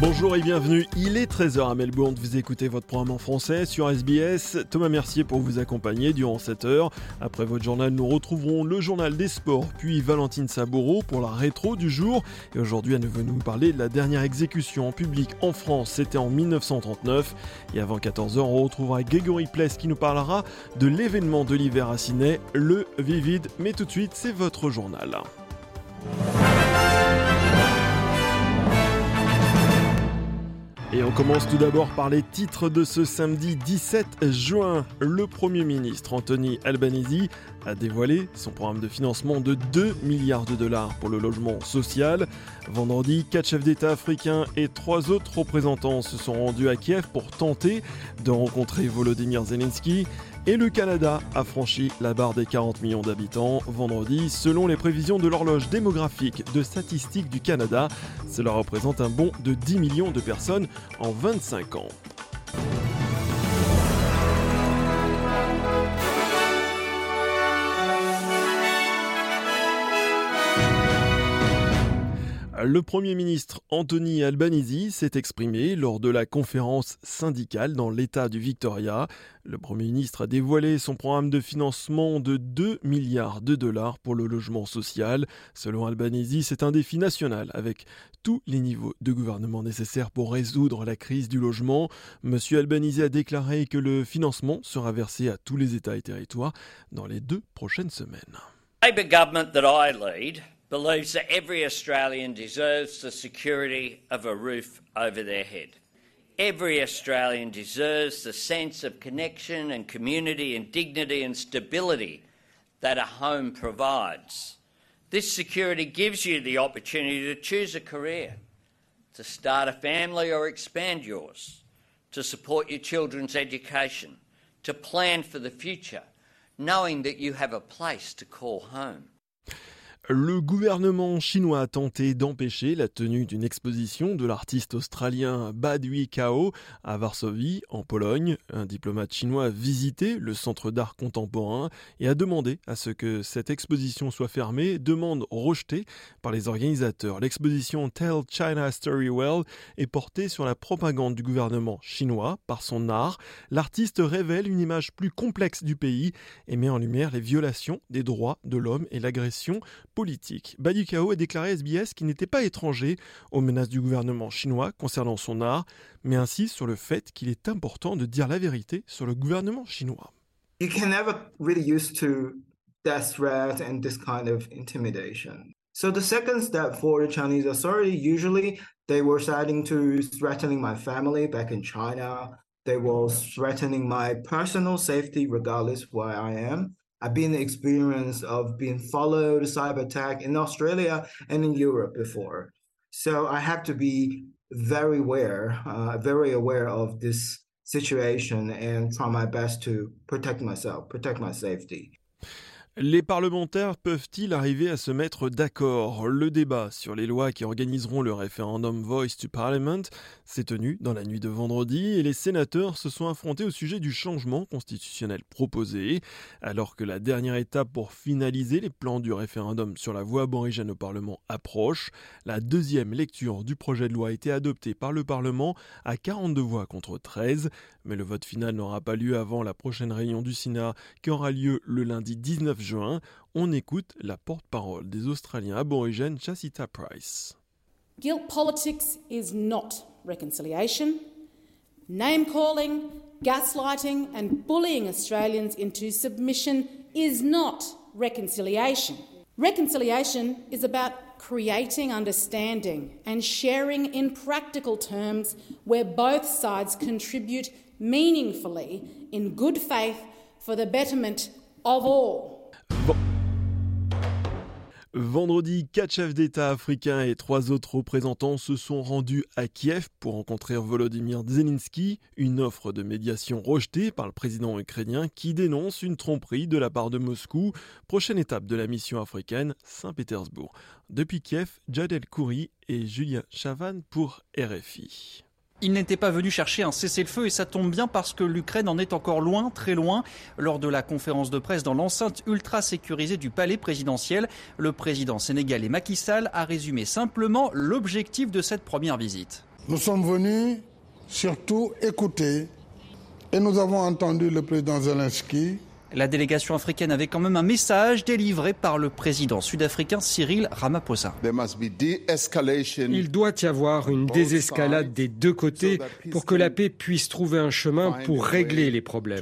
Bonjour et bienvenue, il est 13h à Melbourne, vous écoutez votre programme en français sur SBS. Thomas Mercier pour vous accompagner durant cette heure. Après votre journal, nous retrouverons le journal des sports, puis Valentine Saboureau pour la rétro du jour. Et aujourd'hui, elle veut nous parler de la dernière exécution en public en France, c'était en 1939. Et avant 14h, on retrouvera Gregory Pless qui nous parlera de l'événement de l'hiver à Sydney, le Vivid. Mais tout de suite, c'est votre journal. Et on commence tout d'abord par les titres de ce samedi 17 juin. Le Premier ministre Anthony Albanese a dévoilé son programme de financement de 2 milliards de dollars pour le logement social. Vendredi, quatre chefs d'État africains et trois autres représentants se sont rendus à Kiev pour tenter de rencontrer Volodymyr Zelensky. Et le Canada a franchi la barre des 40 millions d'habitants vendredi. Selon les prévisions de l'horloge démographique de statistiques du Canada, cela représente un bond de 10 millions de personnes en 25 ans. Le Premier ministre Anthony Albanese s'est exprimé lors de la conférence syndicale dans l'État du Victoria. Le Premier ministre a dévoilé son programme de financement de 2 milliards de dollars pour le logement social. Selon Albanese, c'est un défi national avec tous les niveaux de gouvernement nécessaires pour résoudre la crise du logement. Monsieur Albanese a déclaré que le financement sera versé à tous les États et territoires dans les deux prochaines semaines. Believes that every Australian deserves the security of a roof over their head. Every Australian deserves the sense of connection and community and dignity and stability that a home provides. This security gives you the opportunity to choose a career, to start a family or expand yours, to support your children's education, to plan for the future, knowing that you have a place to call home. Le gouvernement chinois a tenté d'empêcher la tenue d'une exposition de l'artiste australien Badui Kao à Varsovie, en Pologne. Un diplomate chinois a visité le centre d'art contemporain et a demandé à ce que cette exposition soit fermée, demande rejetée par les organisateurs. L'exposition Tell China Story Well est portée sur la propagande du gouvernement chinois par son art. L'artiste révèle une image plus complexe du pays et met en lumière les violations des droits de l'homme et l'agression politique. Badukao a déclaré à SBS qu'il n'était pas étranger aux menaces du gouvernement chinois concernant son art, mais insiste sur le fait qu'il est important de dire la vérité sur le gouvernement chinois. You can never really used to death threat and this kind of intimidation. So the second step for the Chinese authority, usually they were starting to threatening my family back in China. They were threatening my personal safety regardless where I am. I've been the experience of being followed, cyber attack in Australia and in Europe before. So I have to be very aware, uh, very aware of this situation and try my best to protect myself, protect my safety. Les parlementaires peuvent-ils arriver à se mettre d'accord? Le débat sur les lois qui organiseront le référendum Voice to Parliament s'est tenu dans la nuit de vendredi et les sénateurs se sont affrontés au sujet du changement constitutionnel proposé. Alors que la dernière étape pour finaliser les plans du référendum sur la voie aborigène au Parlement approche, la deuxième lecture du projet de loi a été adoptée par le Parlement à 42 voix contre 13, mais le vote final n'aura pas lieu avant la prochaine réunion du Sénat qui aura lieu le lundi 19 juin. On écoute la porte-parole des Australiens aborigènes Chasita Price. Guilt politics is not reconciliation. Name calling, gaslighting, and bullying Australians into submission is not reconciliation. Reconciliation is about creating understanding and sharing in practical terms where both sides contribute meaningfully in good faith for the betterment of all. Vendredi, quatre chefs d'État africains et trois autres représentants se sont rendus à Kiev pour rencontrer Volodymyr Zelensky, une offre de médiation rejetée par le président ukrainien qui dénonce une tromperie de la part de Moscou. Prochaine étape de la mission africaine, Saint-Pétersbourg. Depuis Kiev, Jadel Kouri et Julien Chavan pour RFI. Il n'était pas venu chercher un cessez-le-feu et ça tombe bien parce que l'Ukraine en est encore loin, très loin. Lors de la conférence de presse dans l'enceinte ultra sécurisée du palais présidentiel, le président sénégalais Macky Sall a résumé simplement l'objectif de cette première visite. Nous sommes venus surtout écouter et nous avons entendu le président Zelensky la délégation africaine avait quand même un message délivré par le président sud-africain Cyril Ramaphosa. Il doit y avoir une désescalade des deux côtés pour que la paix puisse trouver un chemin pour régler les problèmes.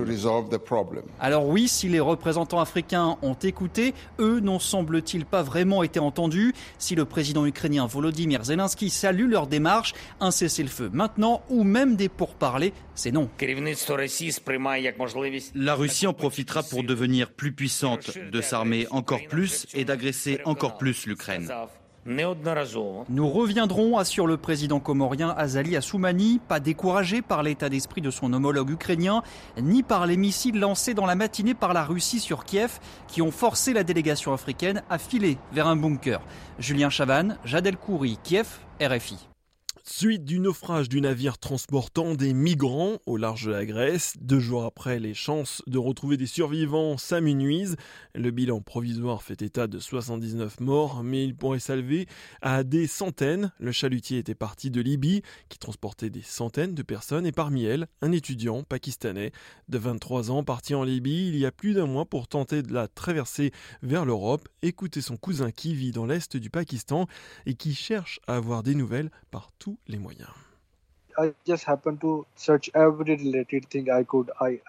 Alors oui, si les représentants africains ont écouté, eux n'ont semble-t-il pas vraiment été entendus. Si le président ukrainien Volodymyr Zelensky salue leur démarche, un cessez-le-feu maintenant ou même des pourparlers, c'est non. La Russie en profitera pour devenir plus puissante, de s'armer encore plus et d'agresser encore plus l'Ukraine. Nous reviendrons, assure le président comorien Azali Assoumani, pas découragé par l'état d'esprit de son homologue ukrainien, ni par les missiles lancés dans la matinée par la Russie sur Kiev, qui ont forcé la délégation africaine à filer vers un bunker. Julien Chavan, Jadel Kouri, Kiev, RFI. Suite du naufrage du navire transportant des migrants au large de la Grèce, deux jours après, les chances de retrouver des survivants s'amenuisent. Le bilan provisoire fait état de 79 morts, mais il pourrait s'élever à des centaines. Le chalutier était parti de Libye, qui transportait des centaines de personnes, et parmi elles, un étudiant pakistanais de 23 ans parti en Libye il y a plus d'un mois pour tenter de la traverser vers l'Europe. Écoutez son cousin qui vit dans l'est du Pakistan et qui cherche à avoir des nouvelles partout les moyens.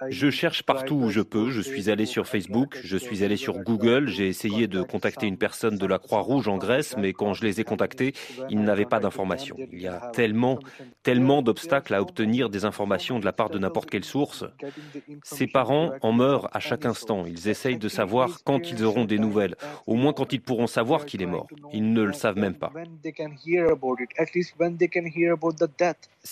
Je cherche partout où je peux. Je suis allé sur Facebook, je suis allé sur Google, j'ai essayé de contacter une personne de la Croix-Rouge en Grèce, mais quand je les ai contactés, ils n'avaient pas d'informations. Il y a tellement, tellement d'obstacles à obtenir des informations de la part de n'importe quelle source. Ces parents en meurent à chaque instant. Ils essayent de savoir quand ils auront des nouvelles, au moins quand ils pourront savoir qu'il est mort. Ils ne le savent même pas.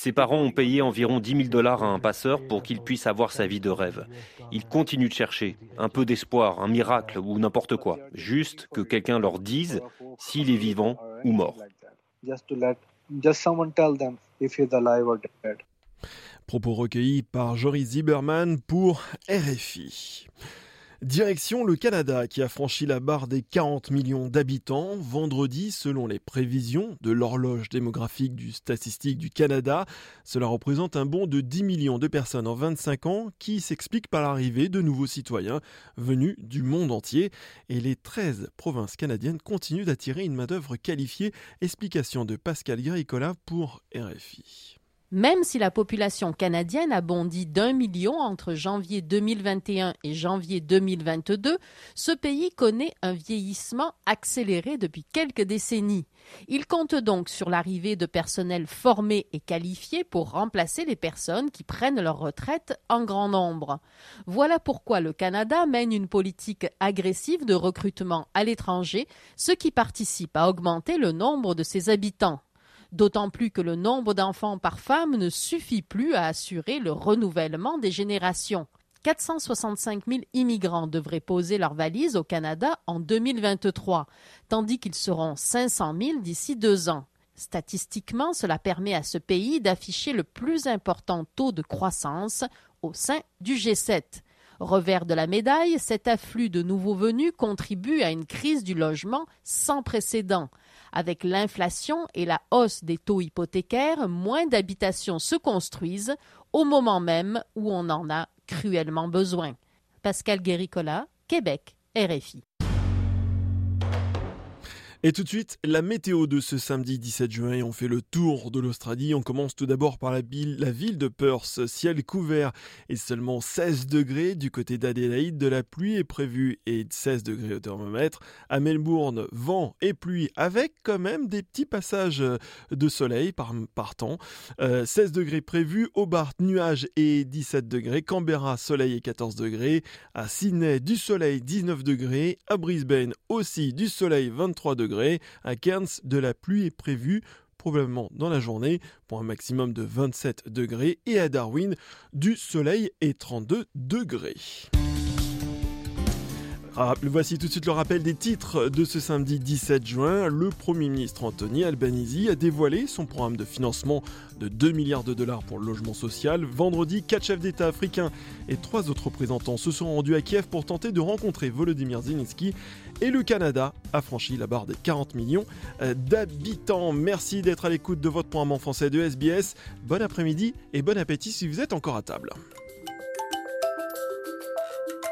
Ses parents ont payé environ 10 000 dollars à un passeur pour qu'il puisse avoir sa vie de rêve. Ils continuent de chercher, un peu d'espoir, un miracle ou n'importe quoi. Juste que quelqu'un leur dise s'il est vivant ou mort. Propos recueillis par Joris Zieberman pour RFI. Direction le Canada qui a franchi la barre des 40 millions d'habitants vendredi selon les prévisions de l'horloge démographique du statistique du Canada. Cela représente un bond de 10 millions de personnes en 25 ans qui s'explique par l'arrivée de nouveaux citoyens venus du monde entier et les 13 provinces canadiennes continuent d'attirer une main-d'œuvre qualifiée. Explication de Pascal Garicola pour RFI. Même si la population canadienne a bondi d'un million entre janvier 2021 et janvier 2022, ce pays connaît un vieillissement accéléré depuis quelques décennies. Il compte donc sur l'arrivée de personnel formé et qualifié pour remplacer les personnes qui prennent leur retraite en grand nombre. Voilà pourquoi le Canada mène une politique agressive de recrutement à l'étranger, ce qui participe à augmenter le nombre de ses habitants d'autant plus que le nombre d'enfants par femme ne suffit plus à assurer le renouvellement des générations. 465 000 immigrants devraient poser leurs valises au Canada en 2023, tandis qu'ils seront 500 000 d'ici deux ans. Statistiquement, cela permet à ce pays d'afficher le plus important taux de croissance au sein du G7. Revers de la médaille, cet afflux de nouveaux venus contribue à une crise du logement sans précédent. Avec l'inflation et la hausse des taux hypothécaires, moins d'habitations se construisent au moment même où on en a cruellement besoin. Pascal Guéricola, Québec, RFI. Et tout de suite, la météo de ce samedi 17 juin et on fait le tour de l'Australie. On commence tout d'abord par la ville, la ville de Perth, ciel couvert et seulement 16 degrés. Du côté d'Adélaïde, de la pluie est prévue et 16 degrés au thermomètre. À Melbourne, vent et pluie avec quand même des petits passages de soleil par, temps. 16 euh, degrés prévus. Hobart, nuages et 17 degrés. Canberra, soleil et 14 degrés. À Sydney, du soleil 19 degrés. À Brisbane aussi du soleil 23 degrés. À Cairns, de la pluie est prévue probablement dans la journée pour un maximum de 27 degrés et à Darwin du soleil et 32 degrés. Ah, voici tout de suite le rappel des titres de ce samedi 17 juin. Le Premier ministre Anthony Albanese a dévoilé son programme de financement de 2 milliards de dollars pour le logement social. Vendredi, quatre chefs d'État africains et trois autres représentants se sont rendus à Kiev pour tenter de rencontrer Volodymyr Zelensky et le Canada a franchi la barre des 40 millions euh, d'habitants. Merci d'être à l'écoute de votre programme en français de SBS. Bon après-midi et bon appétit si vous êtes encore à table.